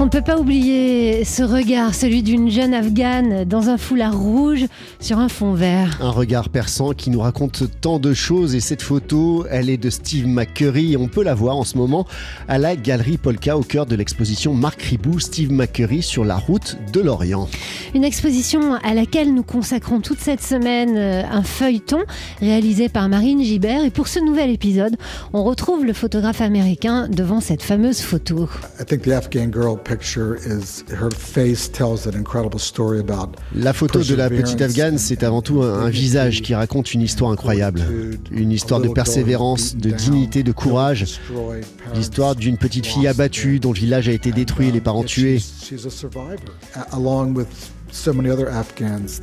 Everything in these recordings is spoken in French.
On ne peut pas oublier ce regard, celui d'une jeune afghane dans un foulard rouge sur un fond vert. Un regard perçant qui nous raconte tant de choses et cette photo, elle est de Steve McCurry et on peut la voir en ce moment à la Galerie Polka au cœur de l'exposition Marc Ribou, Steve McCurry sur la route de l'Orient. Une exposition à laquelle nous consacrons toute cette semaine euh, un feuilleton réalisé par Marine Gibert et pour ce nouvel épisode, on retrouve le photographe américain devant cette fameuse photo. I think the Afghan girl La photo de la petite Afghane, c'est avant tout un, un visage qui raconte une histoire incroyable. Une histoire de persévérance, de dignité, de courage. L'histoire d'une petite fille abattue dont le village a été détruit et les parents tués.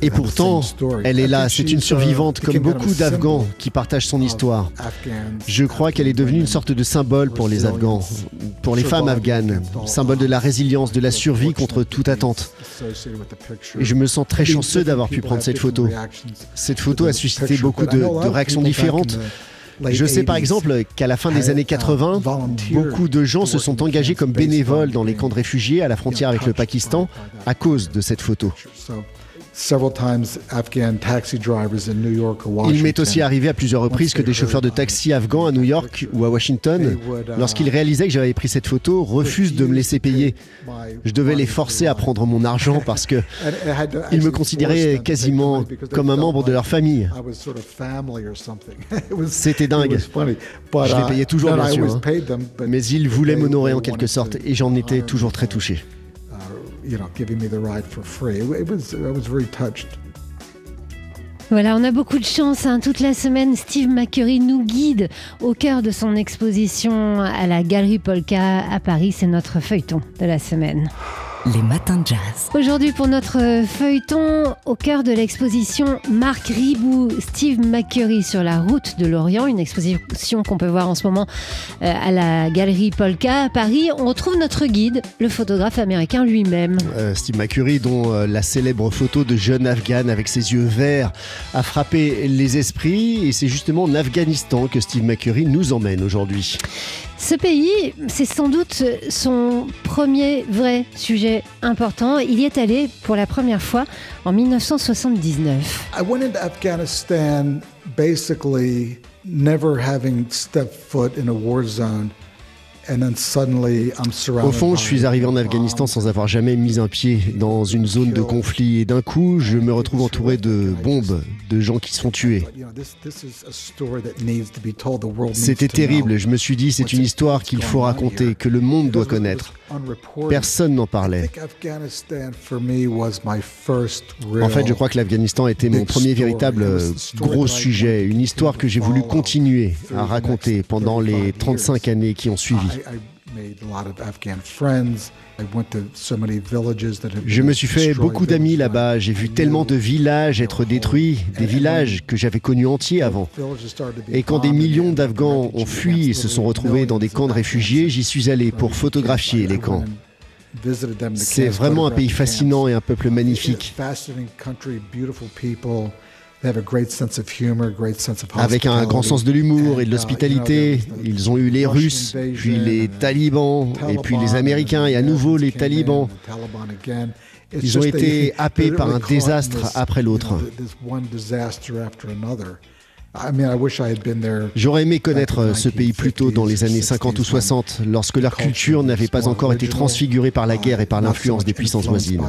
Et pourtant, elle est là, c'est une survivante comme beaucoup d'Afghans qui partagent son histoire. Je crois qu'elle est devenue une sorte de symbole pour les Afghans, pour les femmes afghanes, symbole de la résilience, de la survie contre toute attente. Et je me sens très chanceux d'avoir pu prendre cette photo. Cette photo a suscité beaucoup de, de réactions différentes. Je sais par exemple qu'à la fin des années 80, beaucoup de gens se sont engagés comme bénévoles dans les camps de réfugiés à la frontière avec le Pakistan à cause de cette photo. Il m'est aussi arrivé à plusieurs reprises que des chauffeurs de taxi afghans à New York ou à Washington, lorsqu'ils réalisaient que j'avais pris cette photo, refusent de me laisser payer. Je devais les forcer à prendre mon argent parce que ils me considéraient quasiment comme un membre de leur famille. C'était dingue. Je les payais toujours, bien sûr, hein. mais ils voulaient m'honorer en quelque sorte et j'en étais toujours très touché. You know, giving me the ride. Voilà, on a beaucoup de chance. hein. Toute la semaine, Steve McCurry nous guide au cœur de son exposition à la Galerie Polka à Paris. C'est notre feuilleton de la semaine. Les matins de jazz. Aujourd'hui, pour notre feuilleton, au cœur de l'exposition Marc Ribou, Steve McCurry sur la route de l'Orient, une exposition qu'on peut voir en ce moment euh, à la Galerie Polka à Paris, on retrouve notre guide, le photographe américain lui-même. Euh, Steve McCurry, dont euh, la célèbre photo de jeune afghane avec ses yeux verts a frappé les esprits. Et c'est justement en Afghanistan que Steve McCurry nous emmène aujourd'hui. Ce pays, c'est sans doute son premier vrai sujet important. Il y est allé pour la première fois en 1979. I went into Afghanistan basically never having stepped foot in a war zone. Au fond, je suis arrivé en Afghanistan sans avoir jamais mis un pied dans une zone de conflit et d'un coup, je me retrouve entouré de bombes, de gens qui sont tués. C'était terrible, je me suis dit c'est une histoire qu'il faut raconter, que le monde doit connaître. Personne n'en parlait. En fait, je crois que l'Afghanistan était mon premier véritable gros sujet, une histoire que j'ai voulu continuer à raconter pendant les 35 années qui ont suivi. I, I made a lot of Afghan friends. I went to so many villages that had Je me suis fait beaucoup d'amis là-bas, j'ai vu tellement de villages être détruits, des villages que j'avais connus entiers avant. Et quand des millions d'Afghans ont fui et se sont retrouvés dans des camps de réfugiés, j'y suis allé pour photographier les camps. C'est vraiment un pays fascinant et un peuple magnifique, Fascinating country, beautiful people. They have a great sense of humor, great sense of avec un grand sens de l'humour et de uh, l'hospitalité. Ils ont eu les Russes, puis les and talibans, et puis les Taliban, Américains, et à and nouveau the les Americans talibans. Ils ont été happés par un désastre après l'autre. this one disaster after another. I mean, I wish I had been there. J'aurais aimé connaître ce pays plus tôt dans les années 50 ou 60, lorsque leur culture n'avait pas encore été transfigurée par la guerre et par uh, l'influence des puissances voisines.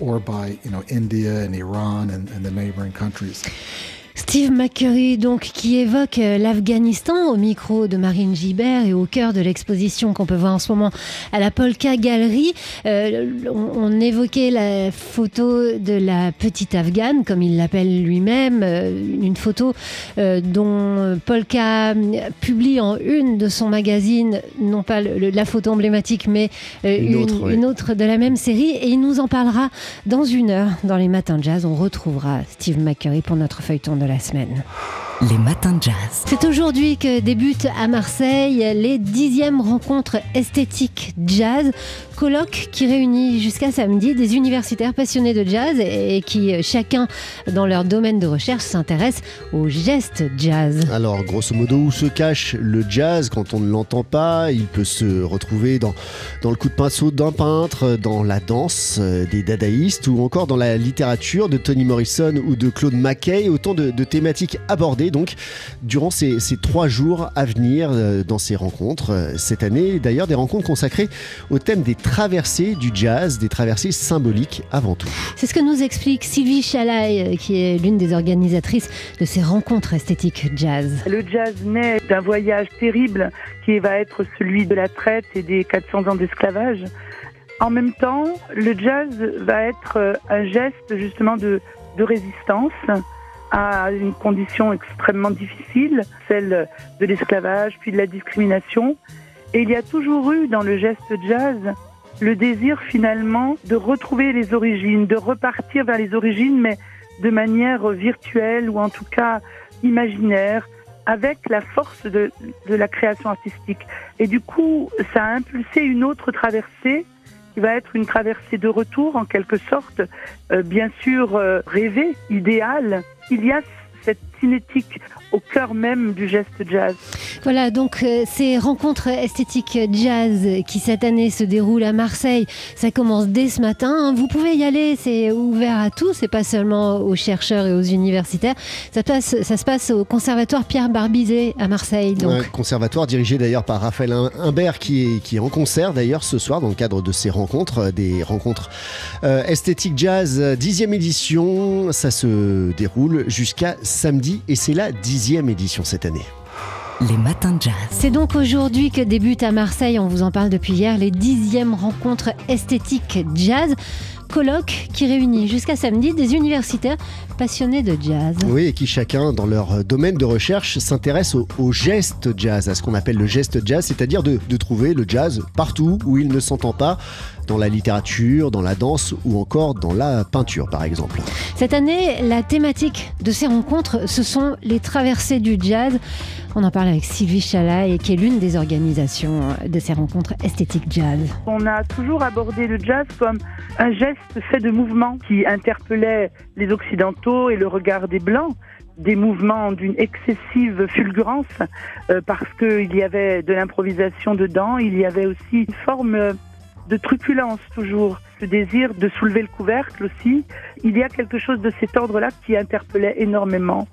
Or by, you know, India and Iran and, and the neighboring countries. Steve McCurry, donc, qui évoque euh, l'Afghanistan au micro de Marine Gibert et au cœur de l'exposition qu'on peut voir en ce moment à la Polka Galerie. Euh, on, on évoquait la photo de la petite Afghane, comme il l'appelle lui-même, euh, une photo euh, dont Polka publie en une de son magazine, non pas le- la photo emblématique, mais euh, Une autre, oui. une autre de la même série. Et il nous en parlera dans une heure dans les matins de jazz. On retrouvera Steve McCurry pour notre feuilleton de la semaine. Les matins de jazz. C'est aujourd'hui que débutent à Marseille les dixièmes rencontres esthétiques jazz, colloque qui réunit jusqu'à samedi des universitaires passionnés de jazz et qui chacun dans leur domaine de recherche s'intéresse au geste jazz. Alors grosso modo où se cache le jazz quand on ne l'entend pas? Il peut se retrouver dans, dans le coup de pinceau d'un peintre, dans la danse euh, des dadaïstes ou encore dans la littérature de Toni Morrison ou de Claude Mackay, autant de, de thématiques abordées donc durant ces, trois jours à venir euh, dans ces rencontres. Euh, cette année, d'ailleurs, des rencontres consacrées au thème des traversées du jazz, des traversées symboliques avant tout. C'est ce que nous explique Sylvie Chalaï, euh, qui est l'une des organisatrices de ces rencontres esthétiques jazz. Le jazz naît d'un voyage terrible qui va être celui de la traite et des 400 ans d'esclavage. En même temps, le jazz va être un geste justement de, de résistance, à une condition extrêmement difficile, celle de l'esclavage, puis de la discrimination. Et il y a toujours eu dans le geste jazz le désir finalement de retrouver les origines, de repartir vers les origines, mais de manière virtuelle ou en tout cas imaginaire, avec la force de, de la création artistique. Et du coup, ça a impulsé une autre traversée qui va être une traversée de retour en quelque sorte, euh, bien sûr euh, rêvée, idéale. Il y a cette cinétique au cœur même du geste jazz. Voilà, donc euh, ces rencontres esthétiques jazz qui cette année se déroulent à Marseille, ça commence dès ce matin. Vous pouvez y aller, c'est ouvert à tous, c'est pas seulement aux chercheurs et aux universitaires. Ça, passe, ça se passe au conservatoire Pierre Barbizet à Marseille. Donc. conservatoire dirigé d'ailleurs par Raphaël Imbert qui est, qui est en concert d'ailleurs ce soir dans le cadre de ces rencontres, euh, des rencontres euh, esthétiques jazz, dixième édition. Ça se déroule jusqu'à samedi et c'est la dixième édition cette année. Les matins de jazz. C'est donc aujourd'hui que débute à Marseille, on vous en parle depuis hier, les dixièmes rencontres esthétiques jazz colloque qui réunit jusqu'à samedi des universitaires passionnés de jazz. Oui, et qui chacun, dans leur domaine de recherche, s'intéresse au, geste jazz, à ce qu'on appelle le geste jazz, c'est-à-dire de, de trouver le jazz partout où il ne s'entend pas, dans la littérature, dans la danse ou encore dans la peinture par exemple. Cette année, la thématique de ces rencontres, ce sont les traversées du jazz. On en parle avec Sylvie Chalay, qui est l'une des organisations de ces rencontres esthétiques jazz. On a toujours abordé le jazz comme un geste fait de mouvements qui interpellait les Occidentaux et le regard des Blancs des mouvements d'une excessive fulgurance euh, parce qu'il y avait de l'improvisation dedans, il y avait aussi une forme de truculence toujours, ce désir de soulever le couvercle aussi. Il y a quelque chose de cet ordre-là qui interpellait énormément.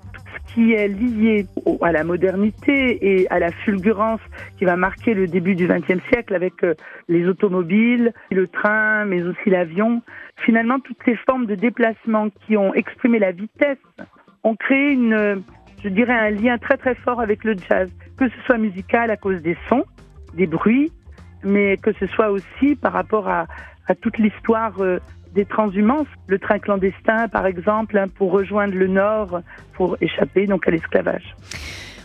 Qui est lié à la modernité et à la fulgurance qui va marquer le début du XXe siècle avec euh, les automobiles, le train, mais aussi l'avion. Finalement, toutes ces formes de déplacement qui ont exprimé la vitesse ont créé une, je dirais, un lien très très fort avec le jazz, que ce soit musical à cause des sons, des bruits, mais que ce soit aussi par rapport à, toute l'histoire euh, des transhumances, le train clandestin par exemple, hein, pour rejoindre le Nord, pour échapper donc à l'esclavage.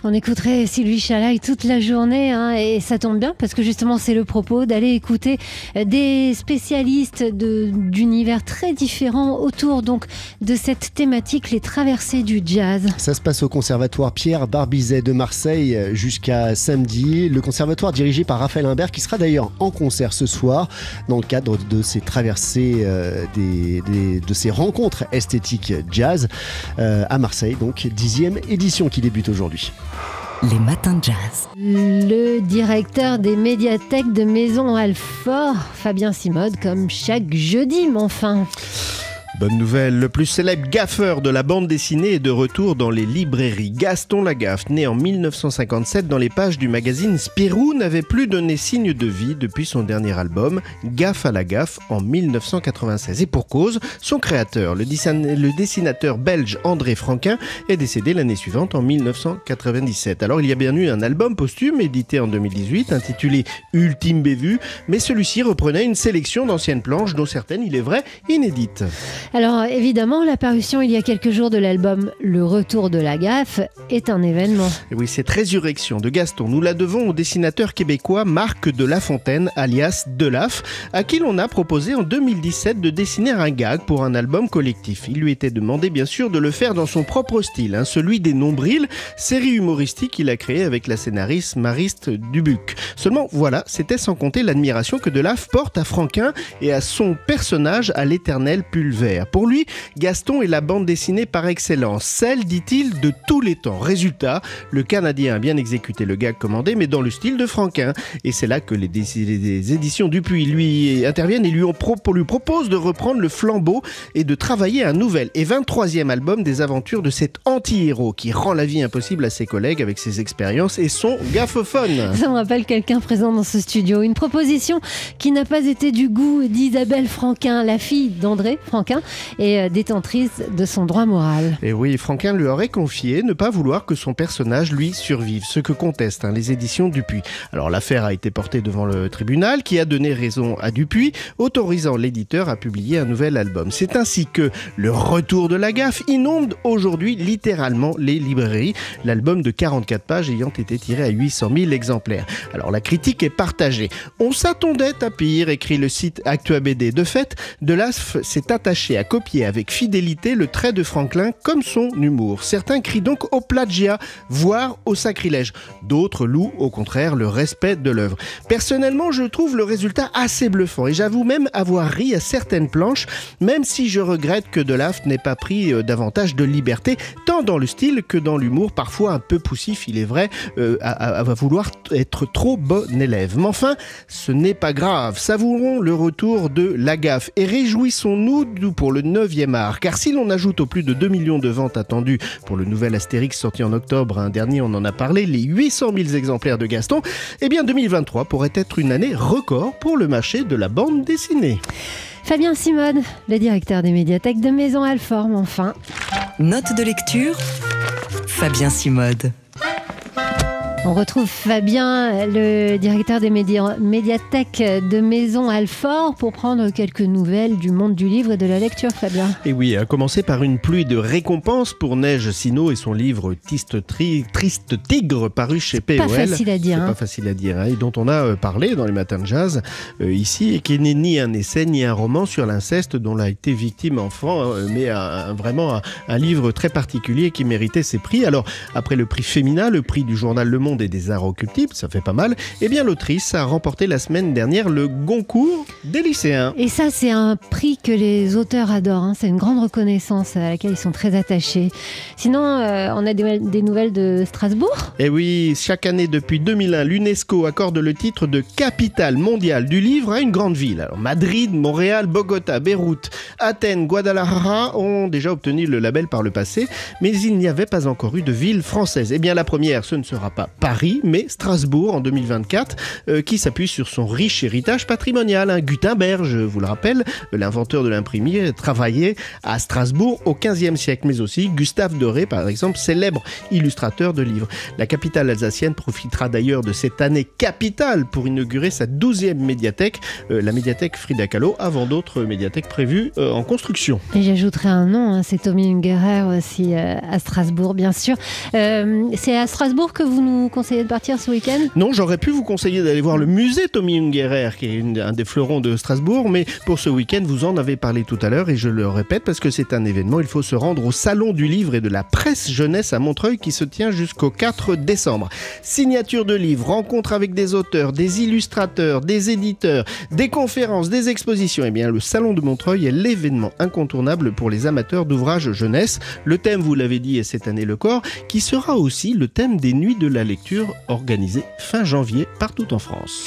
On écouterait Sylvie Chalaï toute la journée hein, et ça tombe bien parce que justement c'est le propos d'aller écouter euh, des spécialistes d'univers très différents autour donc de cette thématique, les traversées du jazz. Ça se passe au conservatoire Pierre Barbizet de Marseille euh, jusqu'à samedi. Le conservatoire dirigé par Raphaël Imbert qui sera d'ailleurs en concert ce soir dans le cadre de ces traversées, euh, de ces rencontres esthétiques jazz à Marseille. Donc dixième édition qui débute aujourd'hui. Les matins de jazz. Le directeur des médiathèques de Maison Alfort, Fabien Simode, comme chaque jeudi, mon enfin. Bonne nouvelle, le plus célèbre gaffeur de la bande dessinée est de retour dans les librairies. Gaston Lagaffe, né en 1957 dans les pages du magazine Spirou, n'avait plus donné signe de vie depuis son dernier album, Gaffe à la gaffe, en 1996. Et pour cause, son créateur, le, dessinateur belge André Franquin, est décédé l'année suivante en 1997. Alors il y a bien eu un album posthume édité en 2018 intitulé Ultime Bévue, mais celui-ci reprenait une sélection d'anciennes planches dont certaines, il est vrai, inédites. Alors évidemment, la parution il y a quelques jours de l'album Le Retour de la gaffe est un événement. oui, cette résurrection de Gaston, nous la devons au dessinateur québécois Marc de La alias Delaf, à qui l'on a proposé en 2017 de dessiner un gag pour un album collectif. Il lui était demandé bien sûr de le faire dans son propre style, hein, celui des nombrils, série humoristique qu'il a créée avec la scénariste Mariste Dubuc. Seulement voilà, c'était sans compter l'admiration que Delaf porte à Franquin et à son personnage à l'éternel pulvère. Pour lui, Gaston est la bande dessinée par excellence, celle, dit-il, de tous les temps. Résultat, le Canadien a bien exécuté le gag commandé, mais dans le style de Franquin. Et c'est là que les, éditions Dupuis lui interviennent et lui, lui proposent de reprendre le flambeau et de travailler un nouvel et 23e album des aventures de cet anti-héros qui rend la vie impossible à ses collègues avec ses expériences et son gaffophone. Ça me rappelle quelqu'un présent dans ce studio. Une proposition qui n'a pas été du goût d'Isabelle Franquin, la fille d'André Franquin et euh, détentrice de son droit moral. Et oui, Franquin lui aurait confié ne pas vouloir que son personnage lui survive, ce que contestent hein, les éditions Dupuis. Alors l'affaire a été portée devant le tribunal qui a donné raison à Dupuis, autorisant l'éditeur à publier un nouvel album. C'est ainsi que le retour de la gaffe inonde aujourd'hui littéralement les librairies, l'album de 44 pages ayant été tiré à 800 000 exemplaires. Alors la critique est partagée. On s'attendait à pire, écrit le site ActuaBD. De fait, Delasf s'est attaché à copier avec fidélité le trait de Franklin comme son humour. Certains crient donc au plagiat, voire au sacrilège. D'autres louent au contraire le respect de l'œuvre. Personnellement, je trouve le résultat assez bluffant et j'avoue même avoir ri à certaines planches, même si je regrette que Delaf n'ait pas pris euh, davantage de liberté, tant dans le style que dans l'humour, parfois un peu poussif, il est vrai, euh, à, vouloir être trop bon élève. Mais enfin, ce n'est pas grave. Savourons le retour de la gaffe et réjouissons-nous pour le 9e art, car si l'on ajoute aux plus de 2 millions de ventes attendues pour le nouvel Astérix sorti en octobre, un dernier on en a parlé, les 800 000 exemplaires de Gaston, eh bien 2023 pourrait être une année record pour le marché de la bande dessinée. Fabien Simone, le directeur des médiathèques de Maison Alforme, enfin. Note de lecture Fabien Simode. On retrouve Fabien, le directeur des médiathèques de Maison Alfort, pour prendre quelques nouvelles du monde du livre et de la lecture, Fabien. Et oui, à commencer par une pluie de récompenses pour Neige Sino et son livre Triste, Tigre, paru chez POL. Pas facile à dire. Pas hein. facile à dire, hein, et dont on a euh, parlé dans les matins de jazz euh, ici, et qui n'est ni un essai ni un roman sur l'inceste dont a été victime enfant, hein, mais vraiment un, un livre très particulier qui méritait ses prix. Alors, après le prix Féminin, le prix du journal Le Monde, et des arts occultibles, ça fait pas mal, eh bien l'autrice a remporté la semaine dernière le Goncourt des lycéens. Et ça, c'est un prix que les auteurs adorent, hein. c'est une grande reconnaissance à laquelle ils sont très attachés. Sinon, euh, on a des, nouvelles de Strasbourg Eh oui, chaque année depuis 2001, l'UNESCO accorde le titre de capitale mondiale du livre à une grande ville. Alors Madrid, Montréal, Bogota, Beyrouth, Athènes, Guadalajara ont déjà obtenu le label par le passé, mais il n'y avait pas encore eu de ville française. Eh bien la première, ce ne sera pas Paris, mais Strasbourg en 2024, euh, qui s'appuie sur son riche héritage patrimonial. Gutenberg, je vous le rappelle, l'inventeur de l'imprimerie, travaillait à Strasbourg au XVe siècle, mais aussi Gustave Doré, par exemple, célèbre illustrateur de livres. La capitale alsacienne profitera d'ailleurs de cette année capitale pour inaugurer sa 12e médiathèque, euh, la médiathèque Frida Kahlo, avant d'autres médiathèques prévues euh, en construction. Et j'ajouterai un nom, hein, c'est Tommy Ungerer aussi à Strasbourg, bien sûr. c'est à Strasbourg que vous nous conseiller de partir ce week-end? Non, j'aurais pu vous conseiller d'aller voir le musée Tommy Ungerer, qui est un des fleurons de Strasbourg, mais pour ce week-end, vous en avez parlé tout à l'heure et je le répète parce que c'est un événement. Il faut se rendre au Salon du livre et de la presse jeunesse à Montreuil qui se tient jusqu'au 4 décembre. Signature de livres, rencontres avec des auteurs, des illustrateurs, des éditeurs, des conférences, des expositions. Eh bien, le Salon de Montreuil est l'événement incontournable pour les amateurs d'ouvrages jeunesse. Le thème, vous l'avez dit, est cette année le corps, qui sera aussi le thème des nuits de la lecture organisée fin janvier partout en France.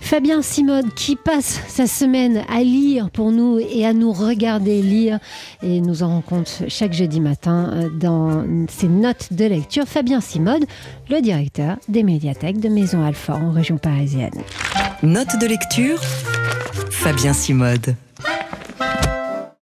Fabien Simode qui passe sa semaine à lire pour nous et à nous regarder lire et nous en rend compte chaque jeudi matin euh, dans ses notes de lecture. Fabien Simode, le directeur des médiathèques de Maison Alfort en région parisienne. Notes de lecture Fabien Simode.